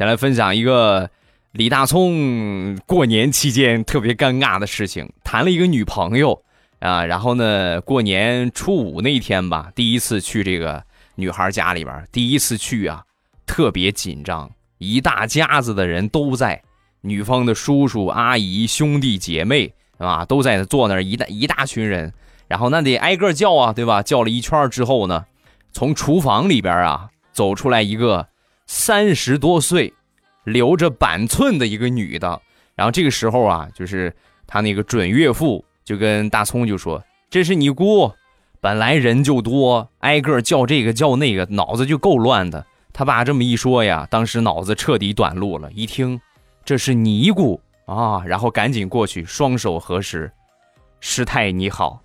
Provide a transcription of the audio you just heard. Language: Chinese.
先来分享一个李大聪过年期间特别尴尬的事情，谈了一个女朋友啊，然后呢，过年初五那天吧，第一次去这个女孩家里边，第一次去啊，特别紧张，一大家子的人都在，女方的叔叔阿姨、兄弟姐妹啊，都在坐那儿，一大一大群人，然后那得挨个叫啊，对吧？叫了一圈之后呢，从厨房里边啊走出来一个。三十多岁，留着板寸的一个女的，然后这个时候啊，就是他那个准岳父就跟大葱就说：“这是你姑，本来人就多，挨个叫这个叫那个，脑子就够乱的。”他爸这么一说呀，当时脑子彻底短路了。一听这是尼姑啊，然后赶紧过去，双手合十：“师太你好。”